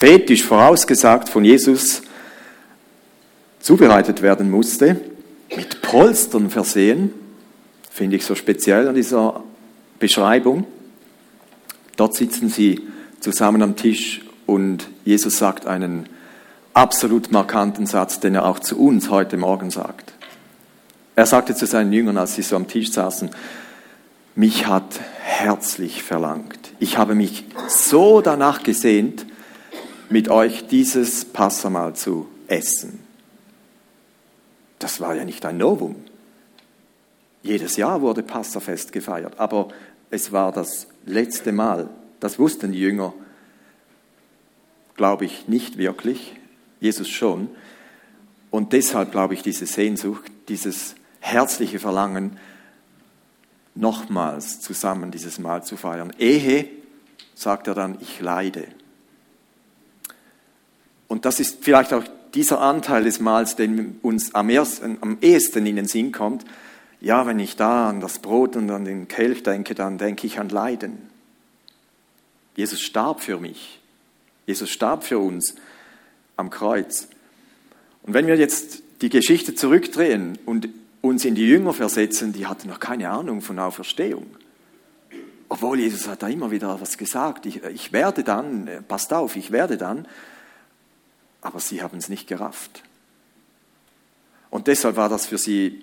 poetisch vorausgesagt von Jesus zubereitet werden musste, mit Polstern versehen, finde ich so speziell an dieser Beschreibung. Dort sitzen sie zusammen am Tisch und Jesus sagt einen absolut markanten Satz, den er auch zu uns heute Morgen sagt. Er sagte zu seinen Jüngern, als sie so am Tisch saßen, mich hat herzlich verlangt. Ich habe mich so danach gesehnt, mit euch dieses Passamal zu essen. Das war ja nicht ein Novum. Jedes Jahr wurde Passafest gefeiert, aber es war das letzte Mal. Das wussten die Jünger, glaube ich, nicht wirklich. Jesus schon. Und deshalb glaube ich, diese Sehnsucht, dieses herzliche Verlangen, nochmals zusammen dieses Mahl zu feiern. Ehe, sagt er dann, ich leide. Und das ist vielleicht auch dieser Anteil des Mahls, den uns am, ersten, am ehesten in den Sinn kommt. Ja, wenn ich da an das Brot und an den Kelch denke, dann denke ich an Leiden. Jesus starb für mich. Jesus starb für uns am Kreuz. Und wenn wir jetzt die Geschichte zurückdrehen und uns in die Jünger versetzen, die hatten noch keine Ahnung von Auferstehung. Obwohl Jesus hat da immer wieder was gesagt. Ich, ich werde dann, passt auf, ich werde dann. Aber sie haben es nicht gerafft. Und deshalb war das für sie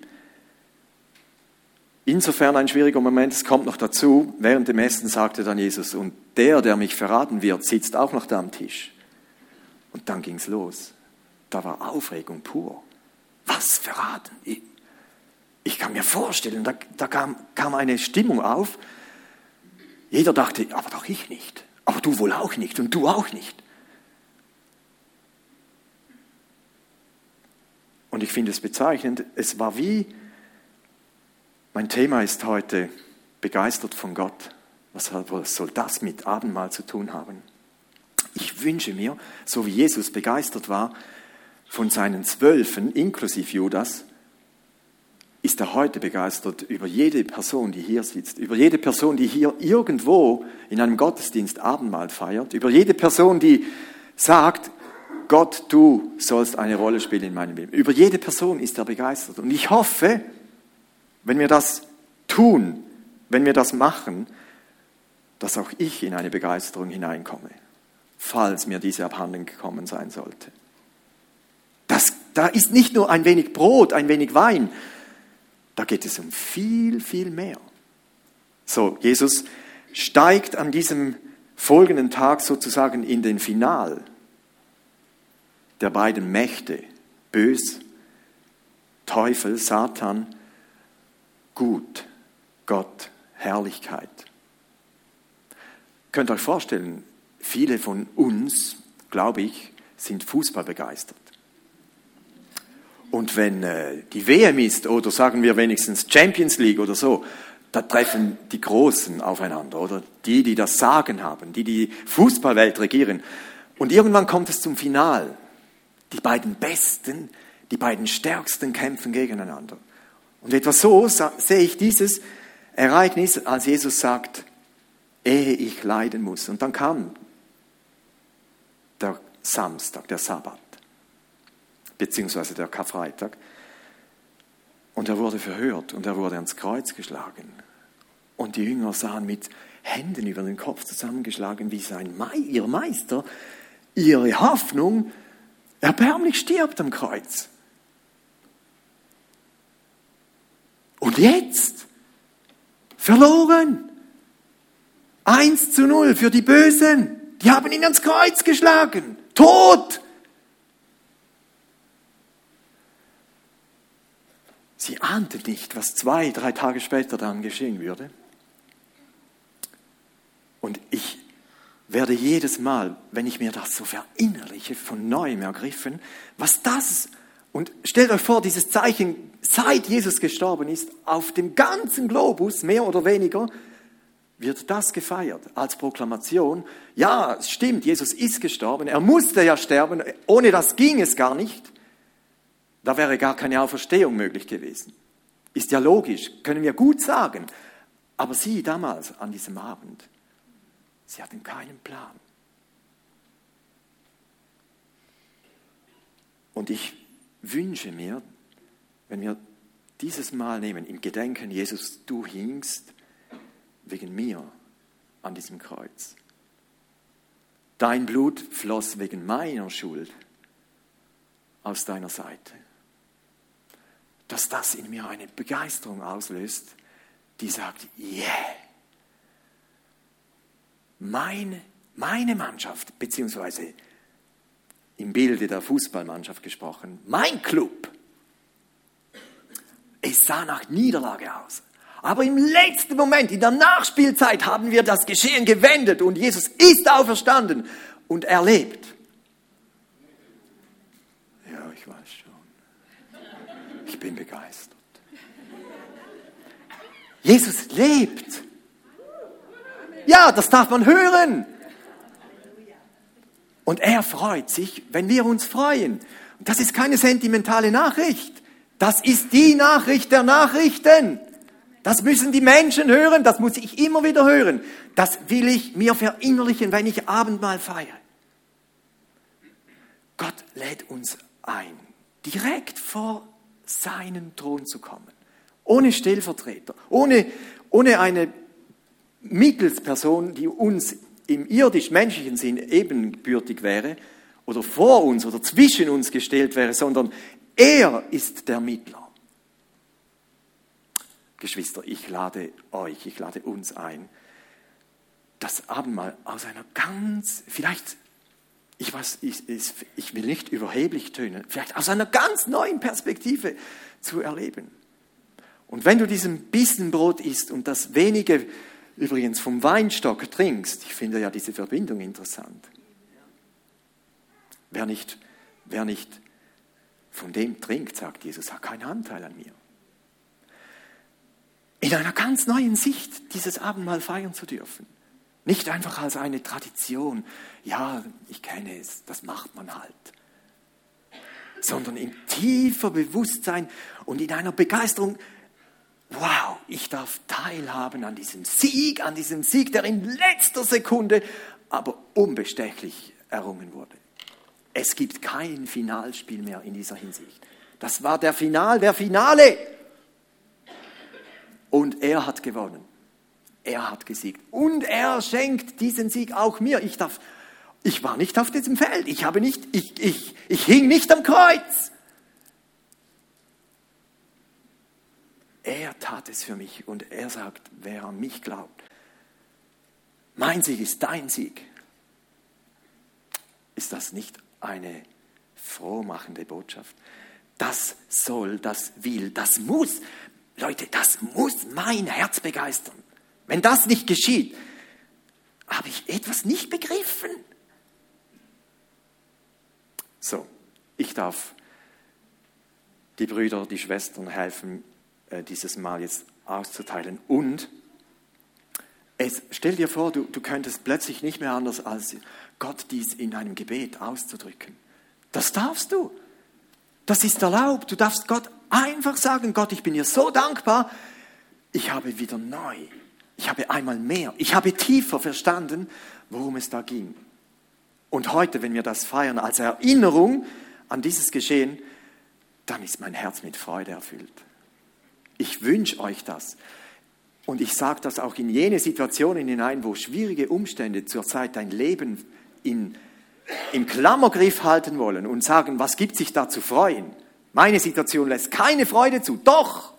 insofern ein schwieriger Moment. Es kommt noch dazu, während dem Essen sagte dann Jesus, und der, der mich verraten wird, sitzt auch noch da am Tisch. Und dann ging es los. Da war Aufregung pur. Was verraten? Ich, ich kann mir vorstellen, da, da kam, kam eine Stimmung auf. Jeder dachte, aber doch ich nicht. Aber du wohl auch nicht und du auch nicht. Und ich finde es bezeichnend, es war wie, mein Thema ist heute begeistert von Gott. Was soll das mit Abendmahl zu tun haben? Ich wünsche mir, so wie Jesus begeistert war von seinen Zwölfen, inklusive Judas, ist er heute begeistert über jede Person, die hier sitzt, über jede Person, die hier irgendwo in einem Gottesdienst Abendmahl feiert, über jede Person, die sagt, Gott, du sollst eine Rolle spielen in meinem Leben. Über jede Person ist er begeistert. Und ich hoffe, wenn wir das tun, wenn wir das machen, dass auch ich in eine Begeisterung hineinkomme falls mir diese abhanden gekommen sein sollte. Das, da ist nicht nur ein wenig Brot, ein wenig Wein, da geht es um viel, viel mehr. So, Jesus steigt an diesem folgenden Tag sozusagen in den Final der beiden Mächte, Bös, Teufel, Satan, Gut, Gott, Herrlichkeit. Könnt euch vorstellen, Viele von uns, glaube ich, sind Fußball begeistert. Und wenn äh, die WM ist, oder sagen wir wenigstens Champions League oder so, da treffen die Großen aufeinander, oder die, die das Sagen haben, die die Fußballwelt regieren. Und irgendwann kommt es zum Final. Die beiden Besten, die beiden Stärksten kämpfen gegeneinander. Und etwas so sehe ich dieses Ereignis, als Jesus sagt, ehe ich leiden muss. Und dann kam der Samstag, der Sabbat, beziehungsweise der Karfreitag. Und er wurde verhört und er wurde ans Kreuz geschlagen. Und die Jünger sahen mit Händen über den Kopf zusammengeschlagen, wie sein Me ihr Meister, ihre Hoffnung, erbärmlich stirbt am Kreuz. Und jetzt? Verloren. Eins zu null für die Bösen. Die haben ihn ans Kreuz geschlagen. Tot! Sie ahnte nicht, was zwei, drei Tage später dann geschehen würde. Und ich werde jedes Mal, wenn ich mir das so verinnerliche, von neuem ergriffen, was das, und stellt euch vor, dieses Zeichen, seit Jesus gestorben ist, auf dem ganzen Globus, mehr oder weniger, wird das gefeiert als Proklamation. Ja, es stimmt, Jesus ist gestorben, er musste ja sterben, ohne das ging es gar nicht. Da wäre gar keine Auferstehung möglich gewesen. Ist ja logisch, können wir gut sagen. Aber sie damals an diesem Abend, sie hatten keinen Plan. Und ich wünsche mir, wenn wir dieses Mal nehmen, im Gedenken, Jesus, du hingst wegen mir an diesem Kreuz. Dein Blut floss wegen meiner Schuld aus deiner Seite. Dass das in mir eine Begeisterung auslöst, die sagt, yeah, meine, meine Mannschaft, beziehungsweise im Bilde der Fußballmannschaft gesprochen, mein Club, es sah nach Niederlage aus. Aber im letzten Moment, in der Nachspielzeit, haben wir das Geschehen gewendet und Jesus ist auferstanden und erlebt. Ja, ich weiß schon. Ich bin begeistert. Jesus lebt. Ja, das darf man hören. Und er freut sich, wenn wir uns freuen. Das ist keine sentimentale Nachricht. Das ist die Nachricht der Nachrichten. Das müssen die Menschen hören, das muss ich immer wieder hören. Das will ich mir verinnerlichen, wenn ich Abendmahl feiere. Gott lädt uns ein, direkt vor seinen Thron zu kommen. Ohne Stellvertreter, ohne, ohne eine Mittelsperson, die uns im irdisch-menschlichen Sinn ebenbürtig wäre oder vor uns oder zwischen uns gestellt wäre, sondern er ist der Mittler. Geschwister, ich lade euch, ich lade uns ein, das Abendmahl aus einer ganz, vielleicht, ich weiß, ich, ich will nicht überheblich tönen, vielleicht aus einer ganz neuen Perspektive zu erleben. Und wenn du diesen Bissen Brot isst und das wenige übrigens vom Weinstock trinkst, ich finde ja diese Verbindung interessant. Wer nicht, wer nicht von dem trinkt, sagt Jesus, hat keinen Anteil an mir. In einer ganz neuen Sicht dieses Abendmahl feiern zu dürfen. Nicht einfach als eine Tradition, ja, ich kenne es, das macht man halt. Sondern in tiefer Bewusstsein und in einer Begeisterung, wow, ich darf teilhaben an diesem Sieg, an diesem Sieg, der in letzter Sekunde aber unbestechlich errungen wurde. Es gibt kein Finalspiel mehr in dieser Hinsicht. Das war der Final der Finale. Und er hat gewonnen. Er hat gesiegt. Und er schenkt diesen Sieg auch mir. Ich darf, ich war nicht auf diesem Feld. Ich habe nicht, ich, ich, ich hing nicht am Kreuz. Er tat es für mich und er sagt, wer an mich glaubt, mein Sieg ist dein Sieg. Ist das nicht eine frohmachende Botschaft? Das soll, das will, das muss, Leute, das muss mein Herz begeistern. Wenn das nicht geschieht, habe ich etwas nicht begriffen. So, ich darf die Brüder, die Schwestern helfen, dieses Mal jetzt auszuteilen. Und es, stell dir vor, du, du könntest plötzlich nicht mehr anders, als Gott dies in einem Gebet auszudrücken. Das darfst du. Das ist erlaubt. Du darfst Gott einfach sagen, Gott, ich bin dir so dankbar. Ich habe wieder neu. Ich habe einmal mehr. Ich habe tiefer verstanden, worum es da ging. Und heute, wenn wir das feiern als Erinnerung an dieses Geschehen, dann ist mein Herz mit Freude erfüllt. Ich wünsche euch das. Und ich sage das auch in jene Situationen hinein, wo schwierige Umstände zurzeit dein Leben in, im Klammergriff halten wollen und sagen, was gibt sich da zu freuen? Meine Situation lässt keine Freude zu. Doch!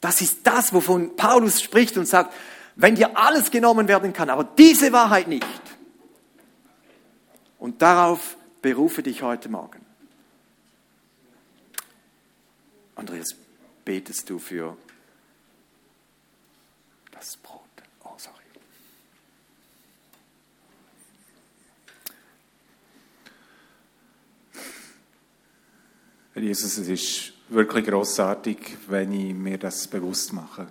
Das ist das, wovon Paulus spricht und sagt, wenn dir alles genommen werden kann, aber diese Wahrheit nicht. Und darauf berufe dich heute Morgen. Andreas, betest du für das Brot? Oh, sorry. Herr Jesus, es ist wirklich großartig, wenn ich mir das bewusst mache.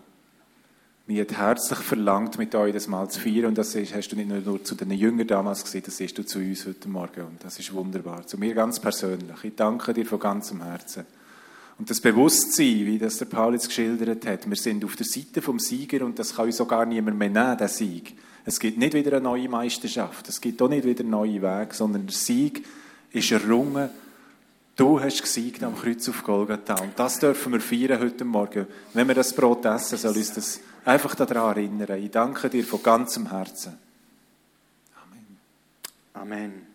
Mir hat herzlich verlangt, mit euch das Mal zu feiern. Und das hast du nicht nur zu den Jüngern damals gesehen, das siehst du zu uns heute Morgen. Und das ist wunderbar. Zu mir ganz persönlich. Ich danke dir von ganzem Herzen. Und das Bewusstsein, wie das der Paul jetzt geschildert hat, wir sind auf der Seite vom Sieger und das kann uns auch gar niemand mehr nehmen, der Sieg. Es gibt nicht wieder eine neue Meisterschaft, es gibt auch nicht wieder einen neuen Weg, sondern der Sieg ist errungen. Du hast gesiegt am Kreuz auf Golgatha. Und das dürfen wir feiern heute Morgen. Wenn wir das Brot essen, soll uns das einfach daran erinnern. Ich danke dir von ganzem Herzen. Amen. Amen.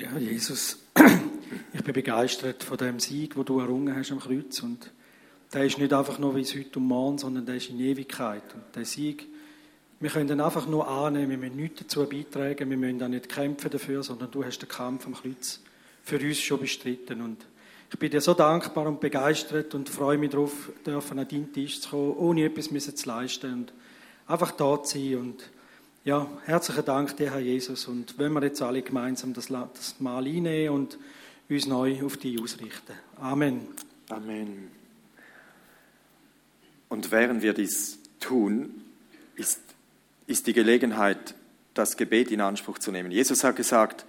Ja, Jesus, ich bin begeistert von dem Sieg, wo du errungen hast am Kreuz. Und der ist nicht einfach nur wie es heute und morgen, sondern der ist in Ewigkeit. Und der Sieg, wir können den einfach nur annehmen, wir müssen nichts dazu beitragen, wir müssen auch nicht kämpfen dafür, sondern du hast den Kampf am Kreuz für uns schon bestritten. Und ich bin dir so dankbar und begeistert und freue mich darauf, dürfen an deinen Tisch zu kommen, ohne etwas zu leisten und einfach da zu sein und ja, herzlichen Dank dir, Herr Jesus. Und wenn wir jetzt alle gemeinsam das, das Mal einnehmen und uns neu auf dich ausrichten. Amen. Amen. Und während wir dies tun, ist, ist die Gelegenheit, das Gebet in Anspruch zu nehmen. Jesus hat gesagt,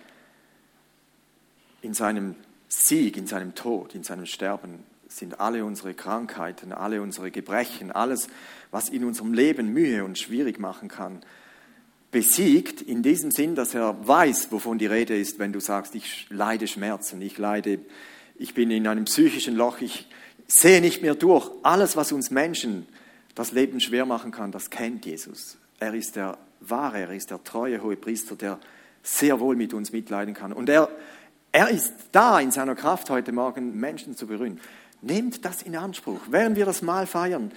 in seinem Sieg, in seinem Tod, in seinem Sterben sind alle unsere Krankheiten, alle unsere Gebrechen, alles, was in unserem Leben Mühe und schwierig machen kann, besiegt, in diesem Sinn, dass er weiß, wovon die Rede ist, wenn du sagst, ich leide Schmerzen, ich leide, ich bin in einem psychischen Loch, ich sehe nicht mehr durch. Alles, was uns Menschen das Leben schwer machen kann, das kennt Jesus. Er ist der wahre, er ist der treue hohe Priester, der sehr wohl mit uns mitleiden kann. Und er, er ist da in seiner Kraft heute Morgen, Menschen zu berühren. Nehmt das in Anspruch. Während wir das Mal feiern,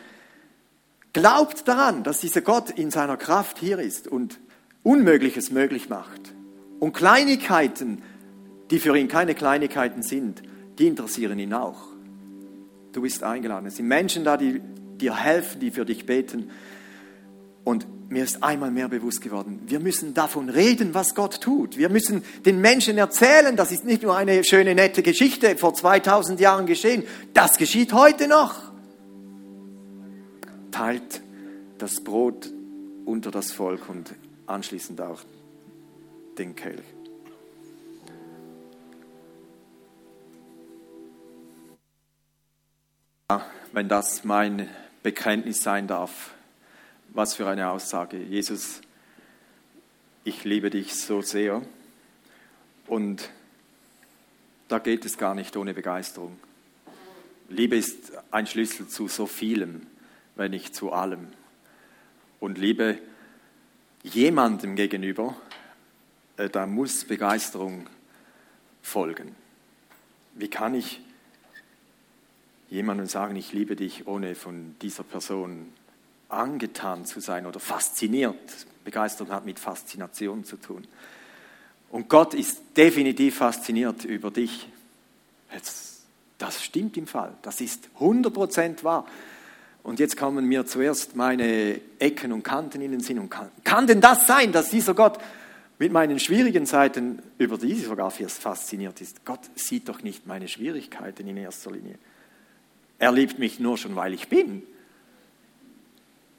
glaubt daran, dass dieser Gott in seiner Kraft hier ist und Unmögliches möglich macht. Und Kleinigkeiten, die für ihn keine Kleinigkeiten sind, die interessieren ihn auch. Du bist eingeladen. Es sind Menschen da, die dir helfen, die für dich beten. Und mir ist einmal mehr bewusst geworden, wir müssen davon reden, was Gott tut. Wir müssen den Menschen erzählen, das ist nicht nur eine schöne, nette Geschichte vor 2000 Jahren geschehen, das geschieht heute noch. Teilt das Brot unter das Volk und anschließend auch den Kelch. Wenn das mein Bekenntnis sein darf, was für eine Aussage. Jesus, ich liebe dich so sehr und da geht es gar nicht ohne Begeisterung. Liebe ist ein Schlüssel zu so vielem, wenn nicht zu allem. Und Liebe jemandem gegenüber, äh, da muss Begeisterung folgen. Wie kann ich jemandem sagen, ich liebe dich, ohne von dieser Person angetan zu sein oder fasziniert? Begeisterung hat mit Faszination zu tun. Und Gott ist definitiv fasziniert über dich. Das stimmt im Fall. Das ist 100% wahr. Und jetzt kommen mir zuerst meine Ecken und Kanten in den Sinn. Und kann, kann denn das sein, dass dieser Gott mit meinen schwierigen Seiten über diese sogar fasziniert ist? Gott sieht doch nicht meine Schwierigkeiten in erster Linie. Er liebt mich nur schon, weil ich bin.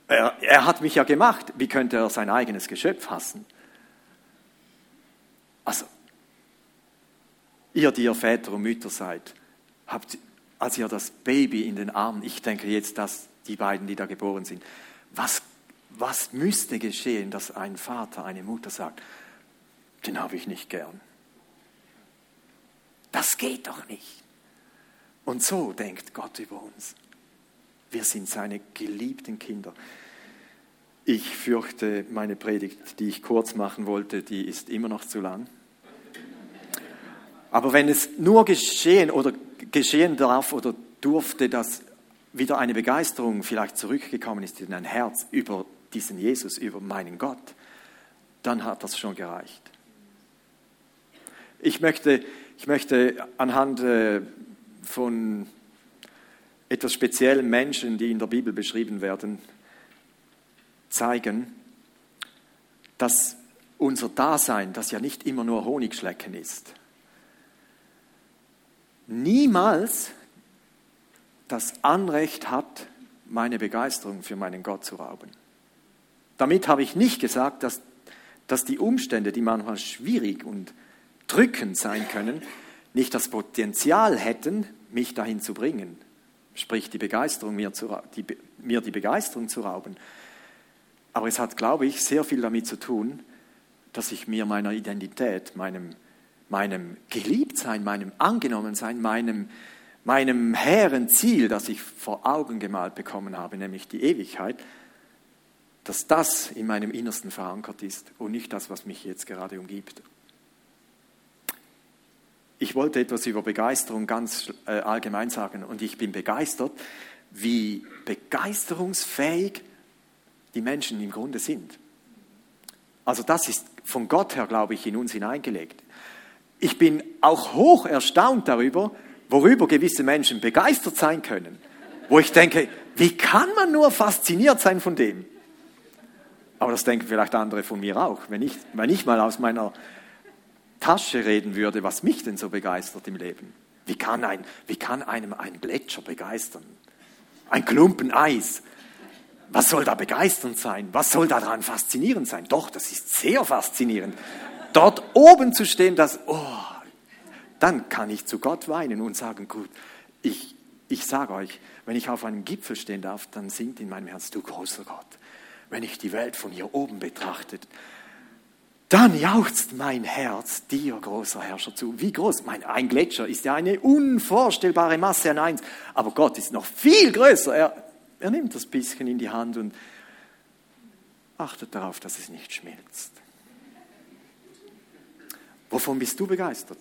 Er, er hat mich ja gemacht. Wie könnte er sein eigenes Geschöpf hassen? Also, ihr, die ihr Väter und Mütter seid, habt, als ihr das Baby in den Armen, ich denke jetzt, dass die beiden, die da geboren sind. Was, was müsste geschehen, dass ein Vater, eine Mutter sagt, den habe ich nicht gern. Das geht doch nicht. Und so denkt Gott über uns. Wir sind seine geliebten Kinder. Ich fürchte, meine Predigt, die ich kurz machen wollte, die ist immer noch zu lang. Aber wenn es nur geschehen oder geschehen darf oder durfte, dass wieder eine Begeisterung vielleicht zurückgekommen ist in ein Herz über diesen Jesus, über meinen Gott, dann hat das schon gereicht. Ich möchte, ich möchte anhand äh, von etwas speziellen Menschen, die in der Bibel beschrieben werden, zeigen, dass unser Dasein, das ja nicht immer nur Honigschlecken ist, niemals das Anrecht hat, meine Begeisterung für meinen Gott zu rauben. Damit habe ich nicht gesagt, dass, dass die Umstände, die manchmal schwierig und drückend sein können, nicht das Potenzial hätten, mich dahin zu bringen. sprich die Begeisterung, mir, zu, die, mir die Begeisterung zu rauben. Aber es hat, glaube ich, sehr viel damit zu tun, dass ich mir meiner Identität, meinem, meinem Geliebtsein, meinem Angenommensein, meinem, meinem hehren Ziel, das ich vor Augen gemalt bekommen habe, nämlich die Ewigkeit, dass das in meinem Innersten verankert ist und nicht das, was mich jetzt gerade umgibt. Ich wollte etwas über Begeisterung ganz äh, allgemein sagen und ich bin begeistert, wie begeisterungsfähig die Menschen im Grunde sind. Also das ist von Gott her, glaube ich, in uns hineingelegt. Ich bin auch hoch erstaunt darüber, worüber gewisse Menschen begeistert sein können, wo ich denke, wie kann man nur fasziniert sein von dem? Aber das denken vielleicht andere von mir auch. Wenn ich, wenn ich mal aus meiner Tasche reden würde, was mich denn so begeistert im Leben. Wie kann, ein, wie kann einem ein Gletscher begeistern? Ein Klumpen Eis. Was soll da begeisternd sein? Was soll daran faszinierend sein? Doch, das ist sehr faszinierend. Dort oben zu stehen, das, oh, dann kann ich zu Gott weinen und sagen, gut, ich, ich sage euch, wenn ich auf einem Gipfel stehen darf, dann singt in meinem Herz, du großer Gott, wenn ich die Welt von hier oben betrachte, dann jauchzt mein Herz dir, großer Herrscher, zu. Wie groß? Mein, ein Gletscher ist ja eine unvorstellbare Masse an eins. Aber Gott ist noch viel größer. Er, er nimmt das bisschen in die Hand und achtet darauf, dass es nicht schmilzt. Wovon bist du begeistert?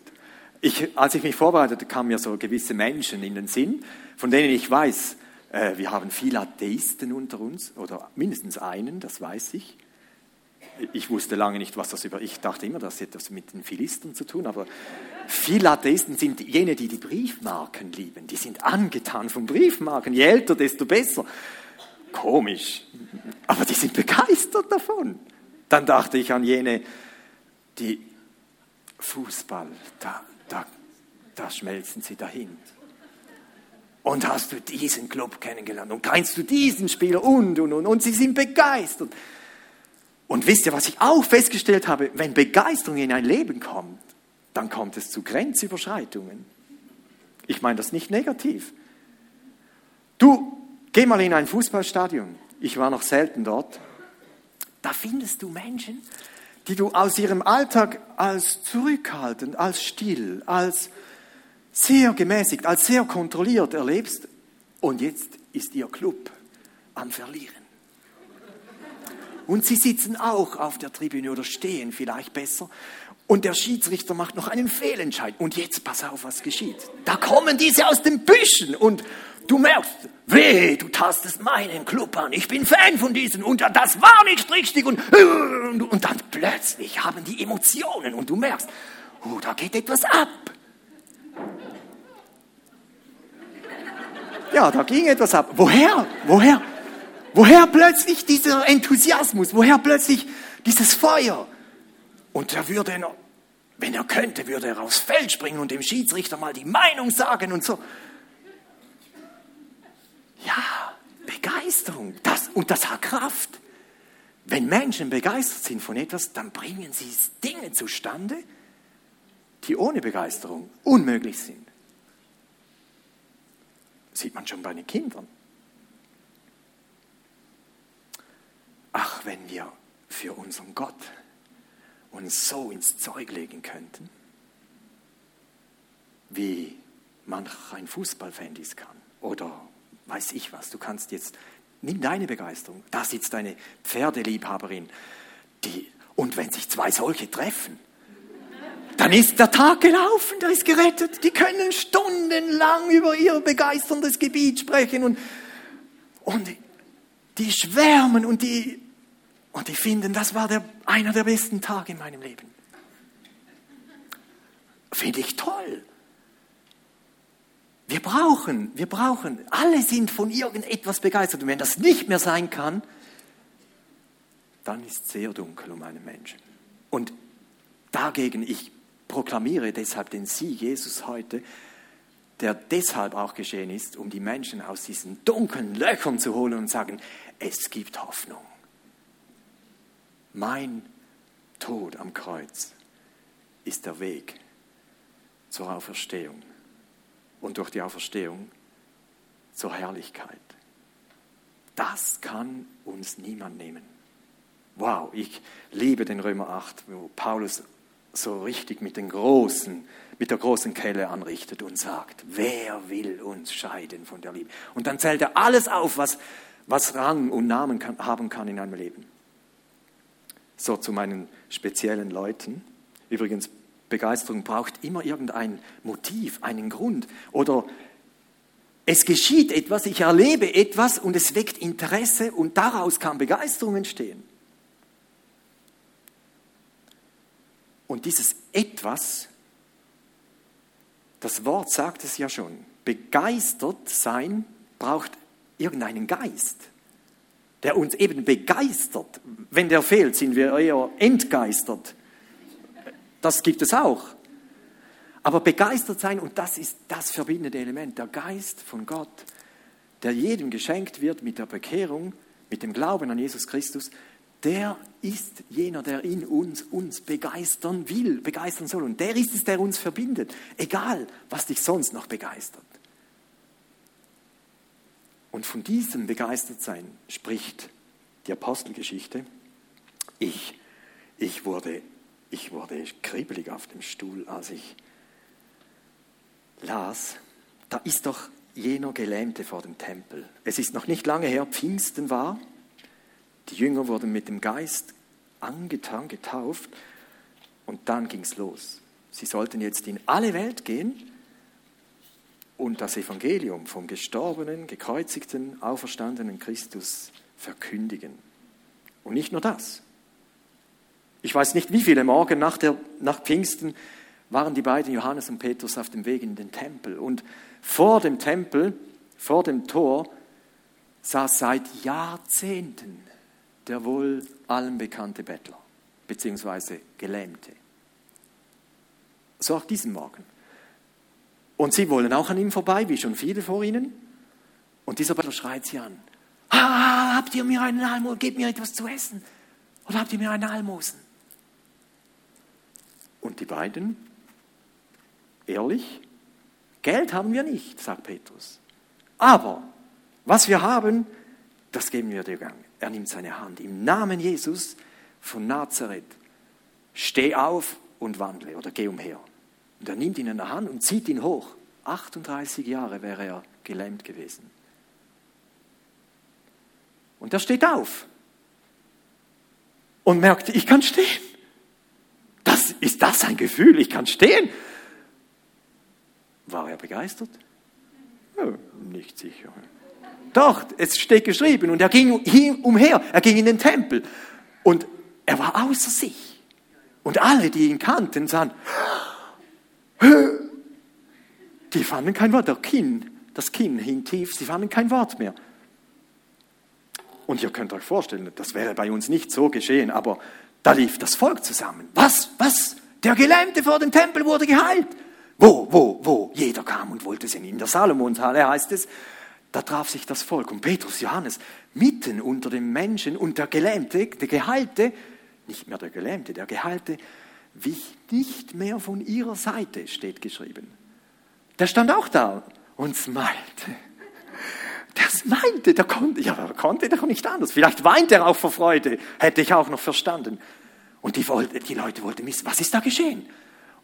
Ich, als ich mich vorbereitete, kamen mir so gewisse Menschen in den Sinn, von denen ich weiß, äh, wir haben viele Atheisten unter uns, oder mindestens einen, das weiß ich. Ich wusste lange nicht, was das über. Ich dachte immer, das hätte etwas mit den Philistern zu tun, aber viele Atheisten sind jene, die die Briefmarken lieben. Die sind angetan von Briefmarken. Je älter, desto besser. Komisch. Aber die sind begeistert davon. Dann dachte ich an jene, die Fußball, da, da, da schmelzen sie dahin. Und hast du diesen Club kennengelernt und kennst du diesen Spieler und, und, und. Und sie sind begeistert. Und wisst ihr, was ich auch festgestellt habe? Wenn Begeisterung in ein Leben kommt, dann kommt es zu Grenzüberschreitungen. Ich meine das nicht negativ. Du, geh mal in ein Fußballstadion. Ich war noch selten dort. Da findest du Menschen, die du aus ihrem Alltag als zurückhaltend, als still, als sehr gemäßigt, als sehr kontrolliert erlebst. Und jetzt ist ihr Club am Verlieren. Und sie sitzen auch auf der Tribüne oder stehen vielleicht besser. Und der Schiedsrichter macht noch einen Fehlentscheid. Und jetzt pass auf, was geschieht. Da kommen diese aus den Büschen und du merkst, weh, du tastest meinen Club an. Ich bin Fan von diesen und das war nicht richtig. Und, und, dann plötzlich haben die Emotionen und du merkst, oh, da geht etwas ab. Ja, da ging etwas ab. Woher? Woher? Woher plötzlich dieser Enthusiasmus? Woher plötzlich dieses Feuer? Und er würde, wenn er könnte, würde er aufs Feld springen und dem Schiedsrichter mal die Meinung sagen und so. Ja, Begeisterung. Das, und das hat Kraft. Wenn Menschen begeistert sind von etwas, dann bringen sie Dinge zustande, die ohne Begeisterung unmöglich sind. Das sieht man schon bei den Kindern. Ach, wenn wir für unseren Gott uns so ins Zeug legen könnten, wie manch ein Fußballfan dies kann. Oder weiß ich was, du kannst jetzt, nimm deine Begeisterung, da sitzt eine Pferdeliebhaberin, die, und wenn sich zwei solche treffen, dann ist der Tag gelaufen, der ist gerettet. Die können stundenlang über ihr begeisterndes Gebiet sprechen und, und die schwärmen und die, und die finden, das war der, einer der besten Tage in meinem Leben. Finde ich toll. Brauchen, wir brauchen, alle sind von irgendetwas begeistert. Und wenn das nicht mehr sein kann, dann ist es sehr dunkel um einen Menschen. Und dagegen, ich proklamiere deshalb den Sieg Jesus heute, der deshalb auch geschehen ist, um die Menschen aus diesen dunklen Löchern zu holen und sagen, es gibt Hoffnung. Mein Tod am Kreuz ist der Weg zur Auferstehung. Und durch die Auferstehung zur Herrlichkeit. Das kann uns niemand nehmen. Wow, ich liebe den Römer 8, wo Paulus so richtig mit den großen, mit der großen Kelle anrichtet und sagt, wer will uns scheiden von der Liebe? Und dann zählt er alles auf, was, was Rang und Namen kann, haben kann in einem Leben. So zu meinen speziellen Leuten. Übrigens, Begeisterung braucht immer irgendein Motiv, einen Grund. Oder es geschieht etwas, ich erlebe etwas und es weckt Interesse und daraus kann Begeisterung entstehen. Und dieses etwas, das Wort sagt es ja schon, begeistert sein braucht irgendeinen Geist, der uns eben begeistert. Wenn der fehlt, sind wir eher entgeistert. Das gibt es auch. Aber begeistert sein, und das ist das verbindende Element, der Geist von Gott, der jedem geschenkt wird mit der Bekehrung, mit dem Glauben an Jesus Christus, der ist jener, der in uns uns begeistern will, begeistern soll. Und der ist es, der uns verbindet, egal was dich sonst noch begeistert. Und von diesem Begeistertsein spricht die Apostelgeschichte. Ich, ich, wurde, ich wurde kribbelig auf dem Stuhl, als ich las, da ist doch jener Gelähmte vor dem Tempel. Es ist noch nicht lange her, Pfingsten war. Die Jünger wurden mit dem Geist angetan, getauft und dann ging es los. Sie sollten jetzt in alle Welt gehen und das Evangelium vom gestorbenen, gekreuzigten, auferstandenen Christus verkündigen. Und nicht nur das. Ich weiß nicht, wie viele Morgen nach, der, nach Pfingsten waren die beiden Johannes und Petrus auf dem Weg in den Tempel. Und vor dem Tempel, vor dem Tor, saß seit Jahrzehnten der wohl allen bekannte Bettler, beziehungsweise Gelähmte. So auch diesen Morgen. Und sie wollen auch an ihm vorbei, wie schon viele vor ihnen. Und dieser Bettler schreit sie an. Ah, habt ihr mir einen Almosen? Gebt mir etwas zu essen. Oder habt ihr mir einen Almosen? Und die beiden, ehrlich, Geld haben wir nicht, sagt Petrus. Aber was wir haben, das geben wir dir gang. Er nimmt seine Hand. Im Namen Jesus von Nazareth, steh auf und wandle oder geh umher. Und er nimmt ihn in der Hand und zieht ihn hoch. 38 Jahre wäre er gelähmt gewesen. Und er steht auf und merkt, ich kann stehen. Das, ist das ein Gefühl? Ich kann stehen. War er begeistert? Ja, nicht sicher. Doch, es steht geschrieben. Und er ging umher, er ging in den Tempel. Und er war außer sich. Und alle, die ihn kannten, sahen, die fanden kein Wort. Der Kinn, das Kinn hing tief, sie fanden kein Wort mehr. Und ihr könnt euch vorstellen, das wäre bei uns nicht so geschehen, aber da lief das Volk zusammen. Was, was? Der Gelähmte vor dem Tempel wurde geheilt. Wo, wo, wo? Jeder kam und wollte sehen. In der Salomonshalle heißt es, da traf sich das Volk und Petrus, Johannes, mitten unter den Menschen und der Gelähmte, der Geheilte, nicht mehr der Gelähmte, der Geheilte, wich nicht mehr von ihrer Seite, steht geschrieben. Der stand auch da und smilte. Der smilte, der konnte, ja, der konnte doch nicht anders. Vielleicht weint er auch vor Freude, hätte ich auch noch verstanden. Und die, wollte, die Leute wollten wissen, was ist da geschehen?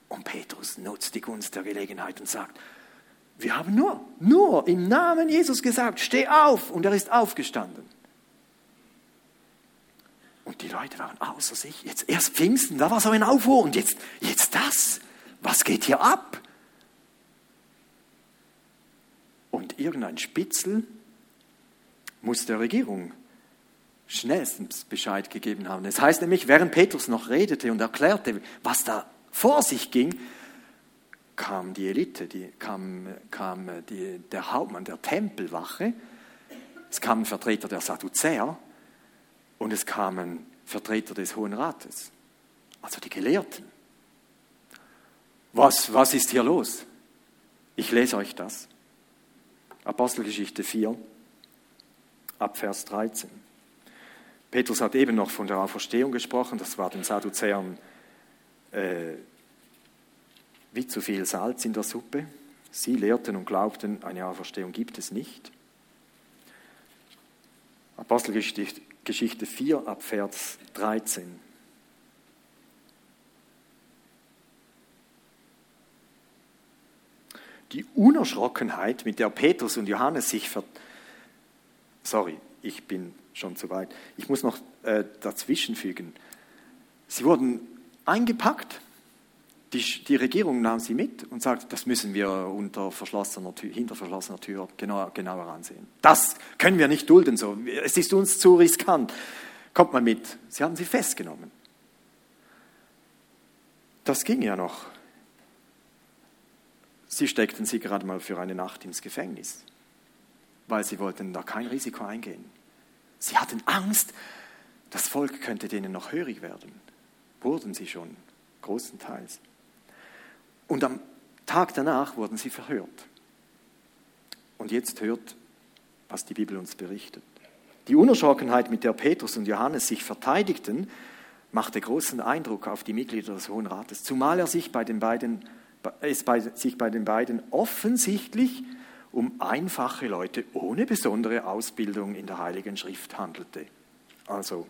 Und Petrus nutzt die Gunst der Gelegenheit und sagt, wir haben nur, nur im Namen Jesus gesagt, steh auf. Und er ist aufgestanden. Und die Leute waren außer sich. Jetzt erst Pfingsten, da war so ein Aufruhr. Und jetzt, jetzt das. Was geht hier ab? Und irgendein Spitzel muss der Regierung schnellstens Bescheid gegeben haben. Es das heißt nämlich, während Petrus noch redete und erklärte, was da vor sich ging, kam die Elite, die, kam, kam die, der Hauptmann der Tempelwache, es kamen Vertreter der Sadduzäer und es kamen Vertreter des Hohen Rates, also die Gelehrten. Was, was ist hier los? Ich lese euch das. Apostelgeschichte 4, ab Vers 13. Petrus hat eben noch von der Auferstehung gesprochen, das war den Sadduzäern äh, wie zu viel Salz in der Suppe. Sie lehrten und glaubten, eine Auferstehung gibt es nicht. Apostelgeschichte 4 ab Vers 13. Die Unerschrockenheit, mit der Petrus und Johannes sich ver... Sorry, ich bin schon zu weit. Ich muss noch äh, dazwischen fügen. Sie wurden eingepackt. Die, die, Regierung nahm sie mit und sagte, das müssen wir unter verschlossener Tür, hinter verschlossener Tür genauer, genauer ansehen. Das können wir nicht dulden so. Es ist uns zu riskant. Kommt mal mit. Sie haben sie festgenommen. Das ging ja noch. Sie steckten sie gerade mal für eine Nacht ins Gefängnis, weil sie wollten da kein Risiko eingehen. Sie hatten Angst, das Volk könnte denen noch hörig werden. Wurden sie schon, großenteils. Und am Tag danach wurden sie verhört. Und jetzt hört, was die Bibel uns berichtet. Die Unerschrockenheit, mit der Petrus und Johannes sich verteidigten, machte großen Eindruck auf die Mitglieder des Hohen Rates, zumal er sich bei den beiden es bei, sich bei den beiden offensichtlich um einfache Leute ohne besondere Ausbildung in der Heiligen Schrift handelte. Also,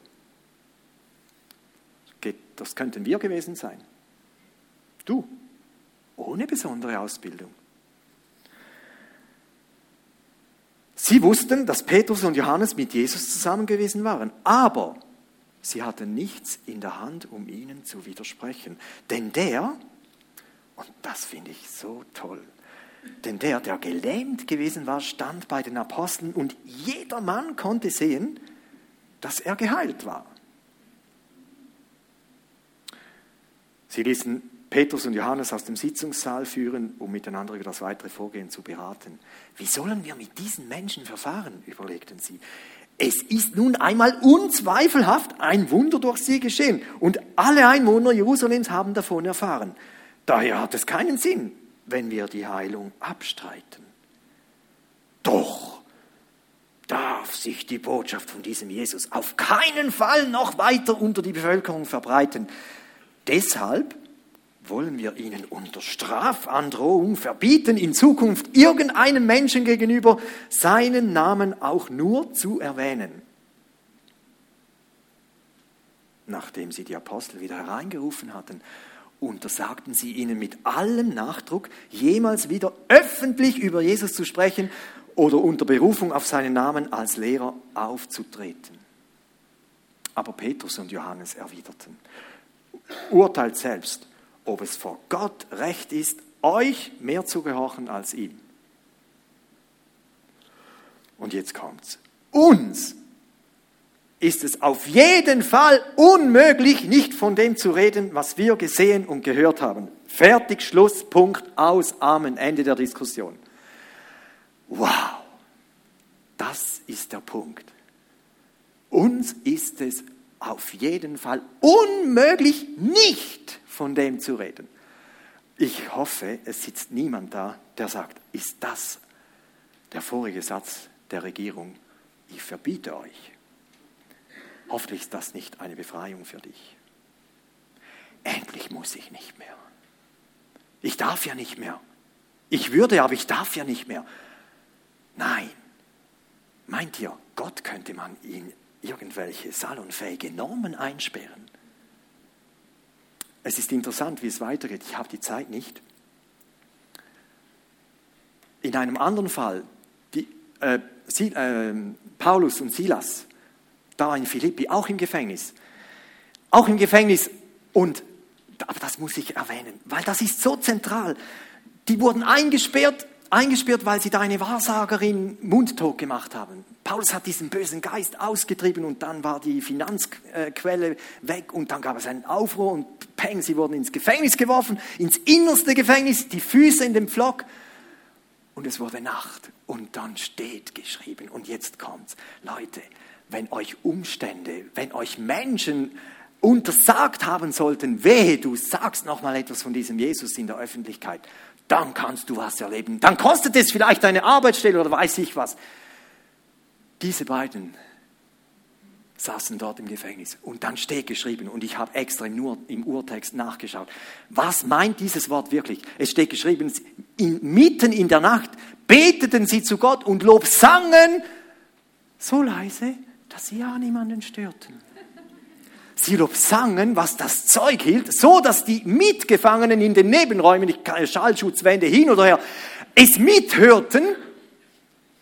das könnten wir gewesen sein. Du, ohne besondere Ausbildung. Sie wussten, dass Petrus und Johannes mit Jesus zusammen gewesen waren, aber sie hatten nichts in der Hand, um ihnen zu widersprechen. Denn der, und das finde ich so toll. Denn der, der gelähmt gewesen war, stand bei den Aposteln und jeder Mann konnte sehen, dass er geheilt war. Sie ließen Petrus und Johannes aus dem Sitzungssaal führen, um miteinander über das weitere Vorgehen zu beraten. Wie sollen wir mit diesen Menschen verfahren, überlegten sie. Es ist nun einmal unzweifelhaft ein Wunder durch sie geschehen und alle Einwohner Jerusalems haben davon erfahren. Daher hat es keinen Sinn, wenn wir die Heilung abstreiten. Doch darf sich die Botschaft von diesem Jesus auf keinen Fall noch weiter unter die Bevölkerung verbreiten. Deshalb wollen wir ihnen unter Strafandrohung verbieten, in Zukunft irgendeinem Menschen gegenüber seinen Namen auch nur zu erwähnen. Nachdem sie die Apostel wieder hereingerufen hatten, untersagten sie ihnen mit allem Nachdruck, jemals wieder öffentlich über Jesus zu sprechen oder unter Berufung auf seinen Namen als Lehrer aufzutreten. Aber Petrus und Johannes erwiderten, urteilt selbst, ob es vor Gott recht ist, euch mehr zu gehorchen als ihm. Und jetzt kommt's. Uns ist es auf jeden Fall unmöglich, nicht von dem zu reden, was wir gesehen und gehört haben. Fertig, Schluss, Punkt, aus, Amen, Ende der Diskussion. Wow, das ist der Punkt. Uns ist es auf jeden Fall unmöglich, nicht von dem zu reden. Ich hoffe, es sitzt niemand da, der sagt, ist das der vorige Satz der Regierung? Ich verbiete euch. Hoffentlich ist das nicht eine Befreiung für dich. Endlich muss ich nicht mehr. Ich darf ja nicht mehr. Ich würde, aber ich darf ja nicht mehr. Nein. Meint ihr, Gott könnte man in irgendwelche salonfähige Normen einsperren? Es ist interessant, wie es weitergeht. Ich habe die Zeit nicht. In einem anderen Fall, die, äh, Sie, äh, Paulus und Silas da in Philippi, auch im Gefängnis. Auch im Gefängnis. Und, aber das muss ich erwähnen, weil das ist so zentral. Die wurden eingesperrt, eingesperrt, weil sie da eine Wahrsagerin mundtot gemacht haben. Paulus hat diesen bösen Geist ausgetrieben und dann war die Finanzquelle weg und dann gab es einen Aufruhr und peng, sie wurden ins Gefängnis geworfen, ins innerste Gefängnis, die Füße in dem Pflock und es wurde Nacht und dann steht geschrieben und jetzt kommt's. Leute, wenn euch Umstände, wenn euch Menschen untersagt haben sollten, wehe, du sagst noch mal etwas von diesem Jesus in der Öffentlichkeit, dann kannst du was erleben. Dann kostet es vielleicht eine Arbeitsstelle oder weiß ich was. Diese beiden saßen dort im Gefängnis und dann steht geschrieben und ich habe extra nur im Urtext nachgeschaut. Was meint dieses Wort wirklich? Es steht geschrieben, in, mitten in der Nacht beteten sie zu Gott und Lob sangen so leise, dass sie ja niemanden störten. Sie sangen, was das Zeug hielt, so dass die Mitgefangenen in den Nebenräumen, die Schallschutzwände hin oder her, es mithörten.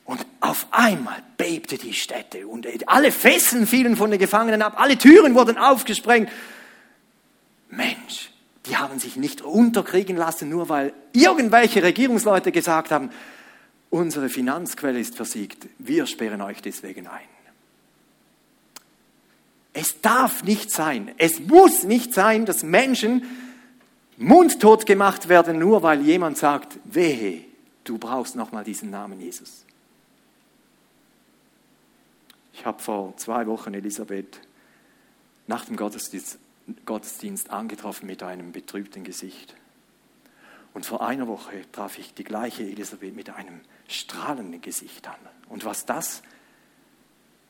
Und auf einmal bebte die Stätte und alle Fesseln fielen von den Gefangenen ab, alle Türen wurden aufgesprengt. Mensch, die haben sich nicht unterkriegen lassen, nur weil irgendwelche Regierungsleute gesagt haben, unsere Finanzquelle ist versiegt, wir sperren euch deswegen ein. Es darf nicht sein, es muss nicht sein, dass Menschen mundtot gemacht werden, nur weil jemand sagt, wehe, du brauchst nochmal diesen Namen Jesus. Ich habe vor zwei Wochen Elisabeth nach dem Gottesdienst, Gottesdienst angetroffen mit einem betrübten Gesicht. Und vor einer Woche traf ich die gleiche Elisabeth mit einem strahlenden Gesicht an. Und was das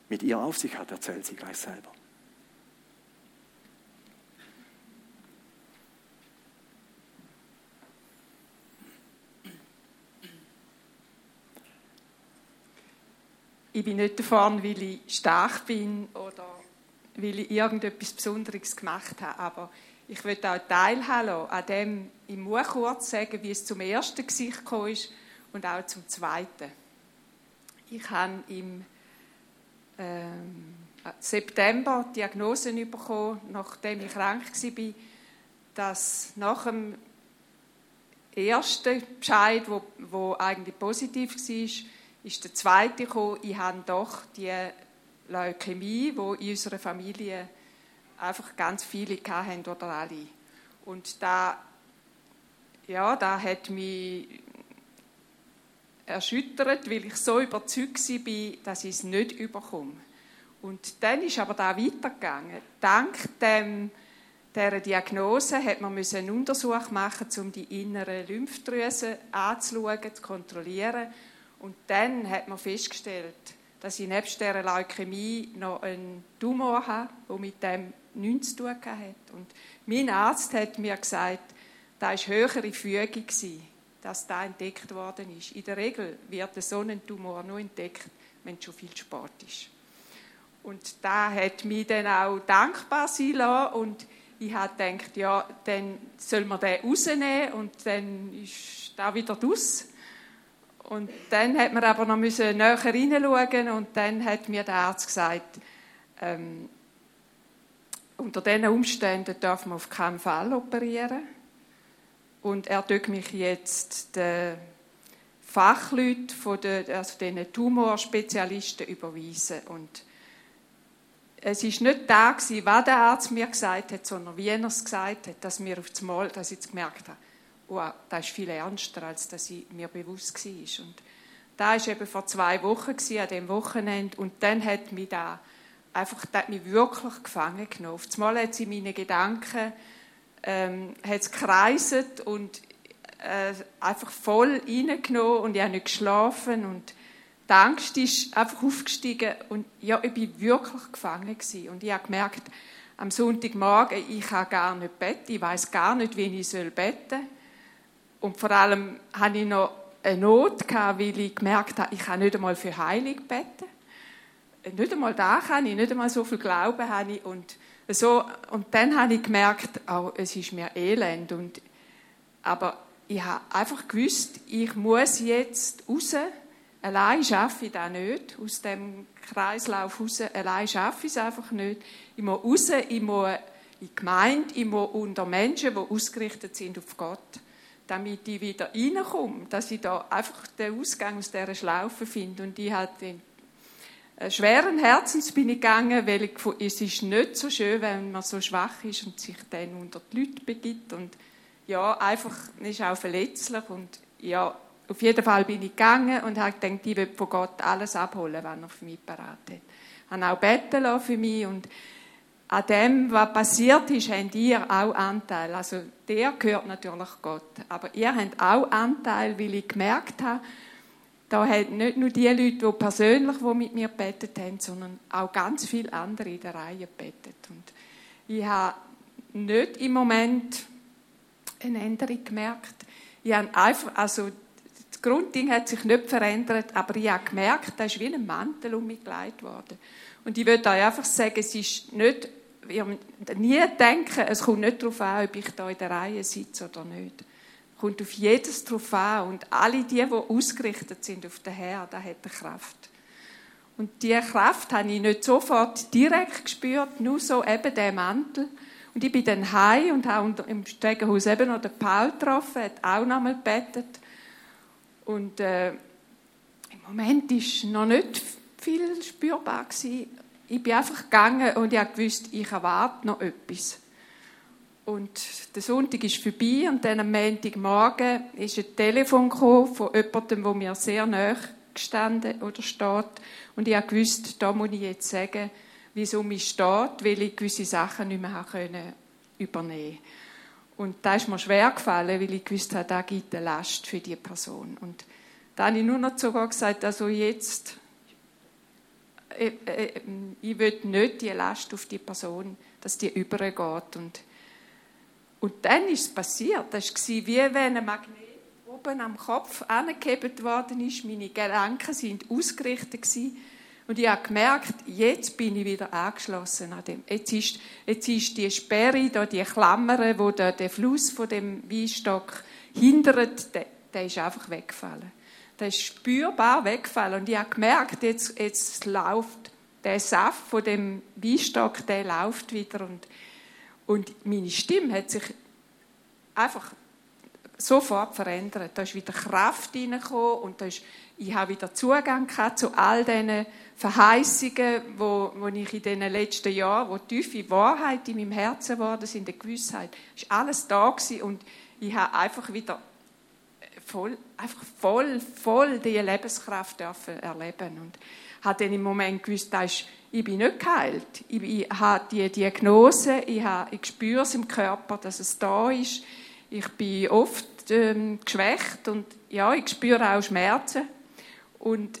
mit ihr auf sich hat, erzählt sie gleich selber. Ich bin nicht davon, weil ich stark bin oder weil ich irgendetwas Besonderes gemacht habe, aber ich möchte auch teilhaben an dem, ich muss kurz sagen, wie es zum ersten Gesicht gekommen ist und auch zum zweiten. Ich habe im ähm, September die Diagnose bekommen, nachdem ich krank war, dass nach dem ersten Bescheid, wo eigentlich positiv war, ist der zweite gekommen, ich habe doch die Leukämie, wo in unserer Familie einfach ganz viele hatten oder alle. Und da, ja, da hat mich erschüttert, weil ich so überzeugt war, dass ich es nicht überkomme. Und dann ist aber da weitergegangen. Dank dem, dieser Diagnose hat man einen Untersuch machen, um die inneren Lymphdrüsen anzuschauen, zu kontrollieren. Und dann hat man festgestellt, dass ich nebst dieser Leukämie noch einen Tumor habe, der mit dem nichts zu tun hat. Und mein Arzt hat mir gesagt, da war höhere Fügung, dass da entdeckt worden ist. In der Regel wird so ein Tumor nur entdeckt, wenn schon viel Sport ist. Und da hat mich dann auch dankbar sein lassen und ich habe gedacht, ja, dann soll man den rausnehmen und dann ist da wieder raus. Und dann hat man aber noch müssen näher hineinschauen und dann hat mir der Arzt gesagt, ähm, unter diesen Umständen darf man auf keinen Fall operieren. Und er tut mich jetzt den Fachleuten von den, also den Tumorspezialisten überweisen. Und es ist nicht da was der Arzt mir gesagt hat, sondern wie er es gesagt hat, dass mir auf das Mal, dass ich es gemerkt habe wow, das ist viel ernster, als dass ich mir bewusst war. Und da war eben vor zwei Wochen, an dem Wochenende, und dann hat mich da einfach, das hat mich wirklich gefangen genommen. Einmal hat sie meine Gedanken ähm, hat gekreiset und äh, einfach voll reingenommen und ich habe nicht geschlafen und die Angst ist einfach aufgestiegen und ja, ich bin wirklich gefangen gewesen. und ich habe gemerkt, am Sonntagmorgen, ich kann gar nicht beten, ich weiß gar nicht, wie ich beten soll. Und vor allem hatte ich noch eine Not, weil ich gemerkt habe, ich kann nicht einmal für Heilig beten. Nicht einmal da kann ich, nicht einmal so viel Glauben habe ich. Und, so, und dann habe ich gemerkt, oh, es ist mir elend. Und, aber ich habe einfach gewusst, ich muss jetzt raus. Allein schaffe ich das nicht. Aus dem Kreislauf raus. Allein schaffe ich es einfach nicht. Ich muss raus, ich muss in die Gemeinde, ich muss unter Menschen, die ausgerichtet sind auf Gott damit ich wieder reinkomme, dass ich da einfach den Ausgang aus dieser Schlaufe finde. Und ich einen schweren Herzens bin ich gegangen, weil ich, es ist nicht so schön, wenn man so schwach ist und sich dann unter die Leute begibt und ja, einfach ist auch verletzlich und ja, auf jeden Fall bin ich gegangen und habe gedacht, ich will von Gott alles abholen, was er für mich parat hat. Ich habe auch beten für mich und an dem, was passiert ist, habt ihr auch Anteil. Also der gehört natürlich Gott. Aber ihr habt auch Anteil, weil ich gemerkt habe, da haben nicht nur die Leute, die persönlich mit mir betet haben, sondern auch ganz viele andere in der Reihe betet. Und ich habe nicht im Moment eine Änderung gemerkt. Ich habe einfach, also das Grundding hat sich nicht verändert, aber ich habe gemerkt, da ist wie ein Mantel um mich gelegt worden. Und ich würde euch einfach sagen, es ist nicht, nie denken, es kommt nicht darauf an, ob ich da in der Reihe sitze oder nicht. Es kommt auf jedes darauf an. Und alle die, die ausgerichtet sind auf den Herrn, da hat er Kraft. Und diese Kraft habe ich nicht sofort direkt gespürt, nur so eben der Mantel. Und ich bin dann heim und habe im Stegenhaus eben noch den Paul getroffen, hat auch noch einmal gebetet. Und äh, im Moment war noch nicht viel spürbar. Gewesen. Ich bin einfach gegangen und ich wusste, ich erwarte noch etwas. Und der Sonntag ist vorbei und dann am Montagmorgen ist ein Telefon von jemandem, der mir sehr nahe gestanden oder steht. Und ich wusste, da muss ich jetzt sagen, wie es um mich steht, weil ich gewisse Sachen nicht mehr können übernehmen. Und da ist mir schwer gefallen, weil ich wusste, da gibt eine Last für die Person. Und da habe ich nur noch sogar gesagt, also jetzt, ich, äh, äh, ich will nicht die Last auf die Person, dass die übergeht. Und, und dann ist es passiert. Das war wie wenn ein Magnet oben am Kopf angehebt worden ist. Meine Gedanken sind ausgerichtet und ich habe gemerkt, jetzt bin ich wieder angeschlossen an dem. Jetzt ist, jetzt ist die Sperre, da die Klammer, wo der, der Fluss von dem Weinstock hindert, der, der ist einfach weggefallen. Der ist spürbar weggefallen. Und ich habe gemerkt, jetzt, jetzt läuft der Saft von dem Weinstock, der läuft wieder. Und, und meine Stimme hat sich einfach sofort verändert. Da ist wieder Kraft reingekommen und da ist, ich habe wieder Zugang zu all diesen Verheißungen, wo, wo ich in den letzten Jahren, wo tiefe Wahrheit in meinem Herzen geworden sind, die Gewissheit, ist alles da gewesen und ich habe einfach wieder voll, einfach voll, voll diese Lebenskraft dürfen erleben und habe dann im Moment gewusst, ist, ich bin nicht geheilt. Ich, ich habe die Diagnose, ich, habe, ich spüre es im Körper, dass es da ist. Ich bin oft ähm, geschwächt und ja, ich spüre auch Schmerzen. Und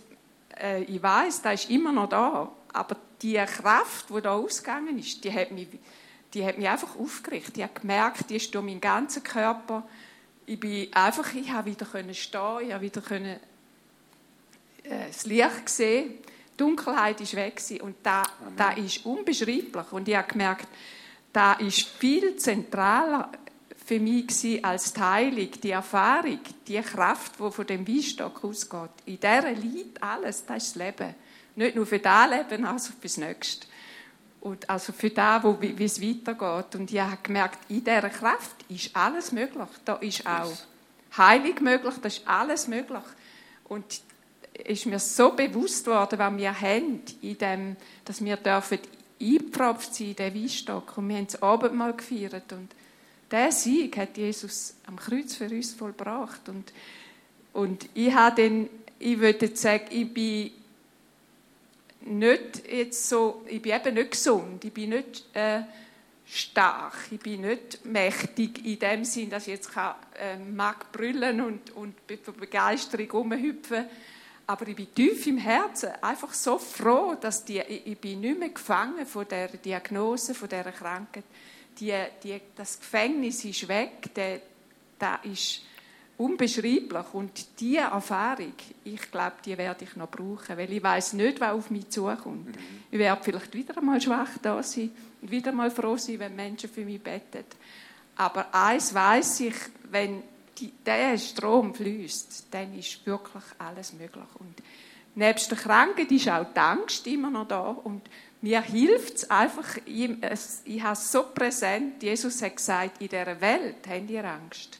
äh, ich weiß, da ist immer noch da. Aber die Kraft, die da ausgegangen ist, die hat mich, die hat mich einfach aufgerichtet. Ich habe gemerkt, die ist durch meinen ganzen Körper. Ich bin einfach, ich habe wieder können stehen, ich habe wieder können, äh, das Licht gesehen. Die Dunkelheit ist weg gewesen. und da, da ist unbeschreiblich. Und ich habe gemerkt, da ist viel zentraler für mich gewesen als die Heilung, die Erfahrung, die Kraft, die von dem Weinstock ausgeht. In dieser liegt alles, das ist das Leben. Nicht nur für das Leben, also für das Nächste. Und also für das, wo, wie es weitergeht. Und ich habe gemerkt, in dieser Kraft ist alles möglich. Da ist auch Heilung möglich, da ist alles möglich. Und ist mir so bewusst worden, was wir haben, in dem, dass wir dürfen eingepfropft sein in den Weinstock. Und wir haben das Abendmahl gefeiert. Und der Sieg hat Jesus am Kreuz für uns vollbracht. Und, und ich habe den, ich würde sagen, ich bin nicht jetzt so, ich bin eben nicht gesund, ich bin nicht äh, stark, ich bin nicht mächtig in dem Sinn, dass ich jetzt kann, äh, mag brüllen und, und vor Begeisterung rumhüpfen. Aber ich bin tief im Herzen einfach so froh, dass die, ich, ich bin nicht mehr gefangen von der Diagnose, von dieser Krankheit. Die, die, das Gefängnis ist weg, der, der ist unbeschreiblich. Und diese Erfahrung, ich glaube, die werde ich noch brauchen, weil ich weiß nicht, was auf mich zukommt. Mhm. Ich werde vielleicht wieder einmal schwach da sein und wieder mal froh sein, wenn Menschen für mich beten. Aber eins weiß ich, wenn die, der Strom fließt, dann ist wirklich alles möglich. Und nebst der Krankheit ist auch die Angst immer noch da. Und mir hilft es einfach, ich, ich habe es so präsent, Jesus hat gesagt, in dieser Welt habt ihr Angst.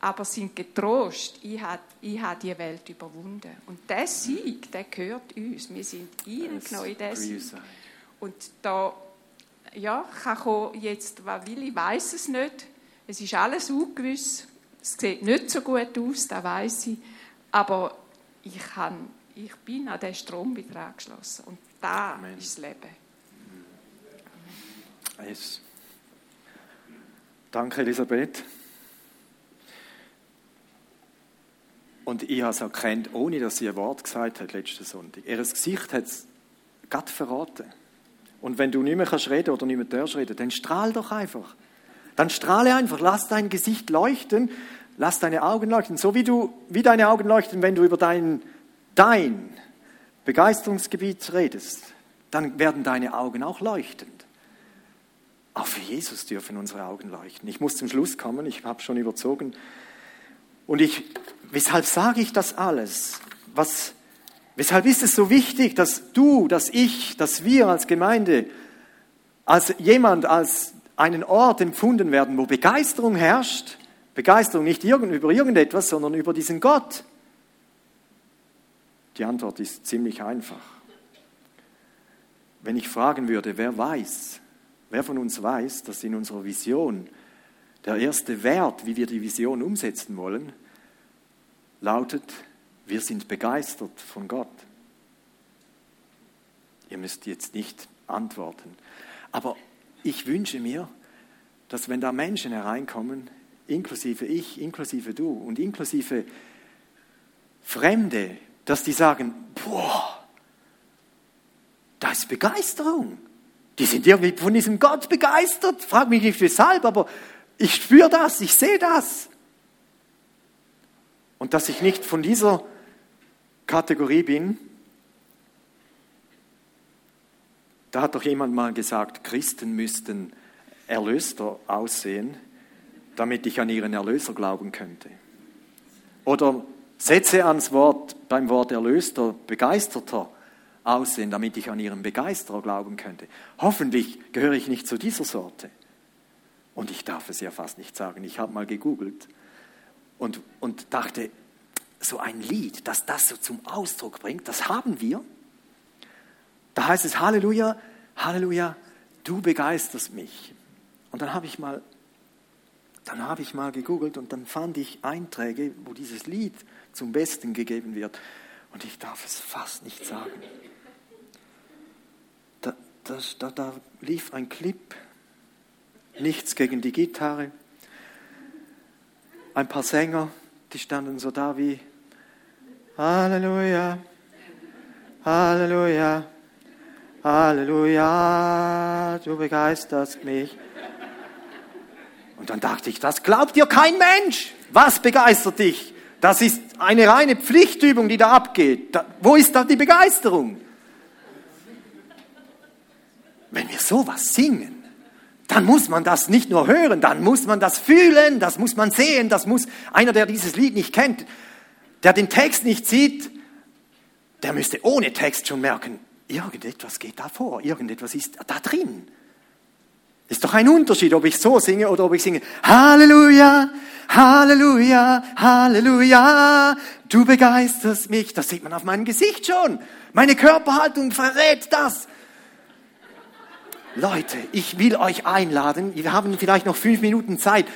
Aber sind getrost, ich habe, ich die Welt überwunden. Und der Sieg, der gehört uns. Wir sind eingenommen in diesen Sieg. Und da ja, kann jetzt, was will ich, weiß es nicht. Es ist alles ungewiss. Es sieht nicht so gut aus, das weiß ich. Aber ich, kann, ich bin an den Strom wieder angeschlossen. Und da Amen. ist das Leben. Yes. Danke, Elisabeth. Und ich habe es erkannt, ohne dass sie ein Wort gesagt hat letzten Sonntag. Ihr Gesicht hat es gerade verraten. Und wenn du nicht mehr kannst reden oder nicht mehr darfst reden, dann strahl doch einfach. Dann strahle einfach, lass dein Gesicht leuchten. lass deine Augen leuchten, so wie du, wie deine Augen leuchten, wenn du über dein, dein Begeisterungsgebiet redest, dann werden deine Augen auch leuchtend. Auch für Jesus dürfen unsere Augen leuchten. Ich muss zum Schluss kommen, ich habe schon überzogen. Und ich, weshalb sage ich das alles? Was, weshalb ist es so wichtig, dass du, dass ich, dass wir als Gemeinde, als jemand, als einen Ort empfunden werden, wo Begeisterung herrscht? Begeisterung nicht über irgendetwas, sondern über diesen Gott. Die Antwort ist ziemlich einfach. Wenn ich fragen würde, wer weiß, wer von uns weiß, dass in unserer Vision der erste Wert, wie wir die Vision umsetzen wollen, lautet, wir sind begeistert von Gott. Ihr müsst jetzt nicht antworten. Aber ich wünsche mir, dass wenn da Menschen hereinkommen, inklusive ich, inklusive du und inklusive Fremde, dass die sagen, boah, da ist Begeisterung. Die sind irgendwie von diesem Gott begeistert. Frag mich nicht weshalb, aber ich spüre das, ich sehe das. Und dass ich nicht von dieser Kategorie bin, da hat doch jemand mal gesagt, Christen müssten erlöster aussehen, damit ich an ihren Erlöser glauben könnte. Oder setze ans Wort, beim Wort Erlöster begeisterter aussehen, damit ich an ihren Begeisterer glauben könnte. Hoffentlich gehöre ich nicht zu dieser Sorte. Und ich darf es ja fast nicht sagen. Ich habe mal gegoogelt und, und dachte, so ein Lied, das das so zum Ausdruck bringt, das haben wir. Da heißt es Halleluja, Halleluja, du begeisterst mich. Und dann habe ich mal dann habe ich mal gegoogelt und dann fand ich Einträge, wo dieses Lied zum Besten gegeben wird. Und ich darf es fast nicht sagen. Da, das, da, da lief ein Clip, nichts gegen die Gitarre. Ein paar Sänger, die standen so da wie Halleluja, Halleluja, Halleluja, du begeisterst mich. Und dann dachte ich, das glaubt dir kein Mensch. Was begeistert dich? Das ist eine reine Pflichtübung, die da abgeht. Da, wo ist da die Begeisterung? Wenn wir sowas singen, dann muss man das nicht nur hören, dann muss man das fühlen, das muss man sehen, das muss einer, der dieses Lied nicht kennt, der den Text nicht sieht, der müsste ohne Text schon merken, irgendetwas geht da vor, irgendetwas ist da drin. Ist doch ein Unterschied, ob ich so singe oder ob ich singe Halleluja, Halleluja, Halleluja, du begeisterst mich. Das sieht man auf meinem Gesicht schon. Meine Körperhaltung verrät das. Leute, ich will euch einladen, wir haben vielleicht noch fünf Minuten Zeit,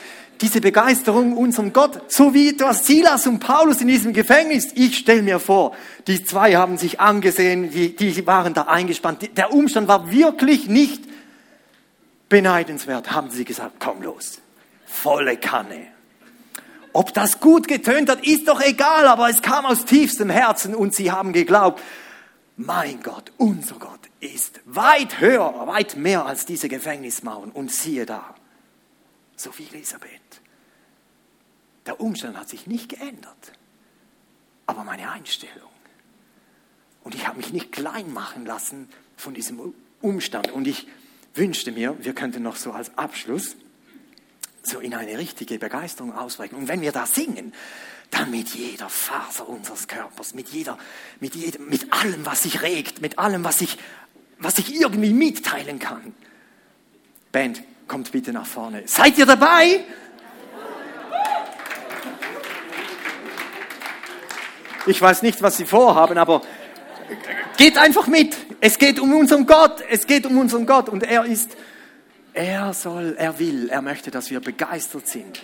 diese Begeisterung unserem Gott, so wie etwas Silas und Paulus in diesem Gefängnis. Ich stelle mir vor, die zwei haben sich angesehen, die, die waren da eingespannt. Der Umstand war wirklich nicht beneidenswert, haben sie gesagt, komm los, volle Kanne. Ob das gut getönt hat, ist doch egal, aber es kam aus tiefstem Herzen und sie haben geglaubt, mein Gott, unser Gott ist weit höher, weit mehr als diese Gefängnismauern. Und siehe da, so wie Elisabeth. Der Umstand hat sich nicht geändert, aber meine Einstellung. Und ich habe mich nicht klein machen lassen von diesem Umstand. Und ich wünschte mir, wir könnten noch so als Abschluss so in eine richtige Begeisterung ausbrechen. Und wenn wir da singen, dann mit jeder Faser unseres Körpers, mit jeder, mit jedem, mit allem, was sich regt, mit allem, was ich, was ich irgendwie mitteilen kann. Band, kommt bitte nach vorne. Seid ihr dabei? Ich weiß nicht, was Sie vorhaben, aber geht einfach mit. Es geht um unseren Gott, es geht um unseren Gott und er ist, er soll, er will, er möchte, dass wir begeistert sind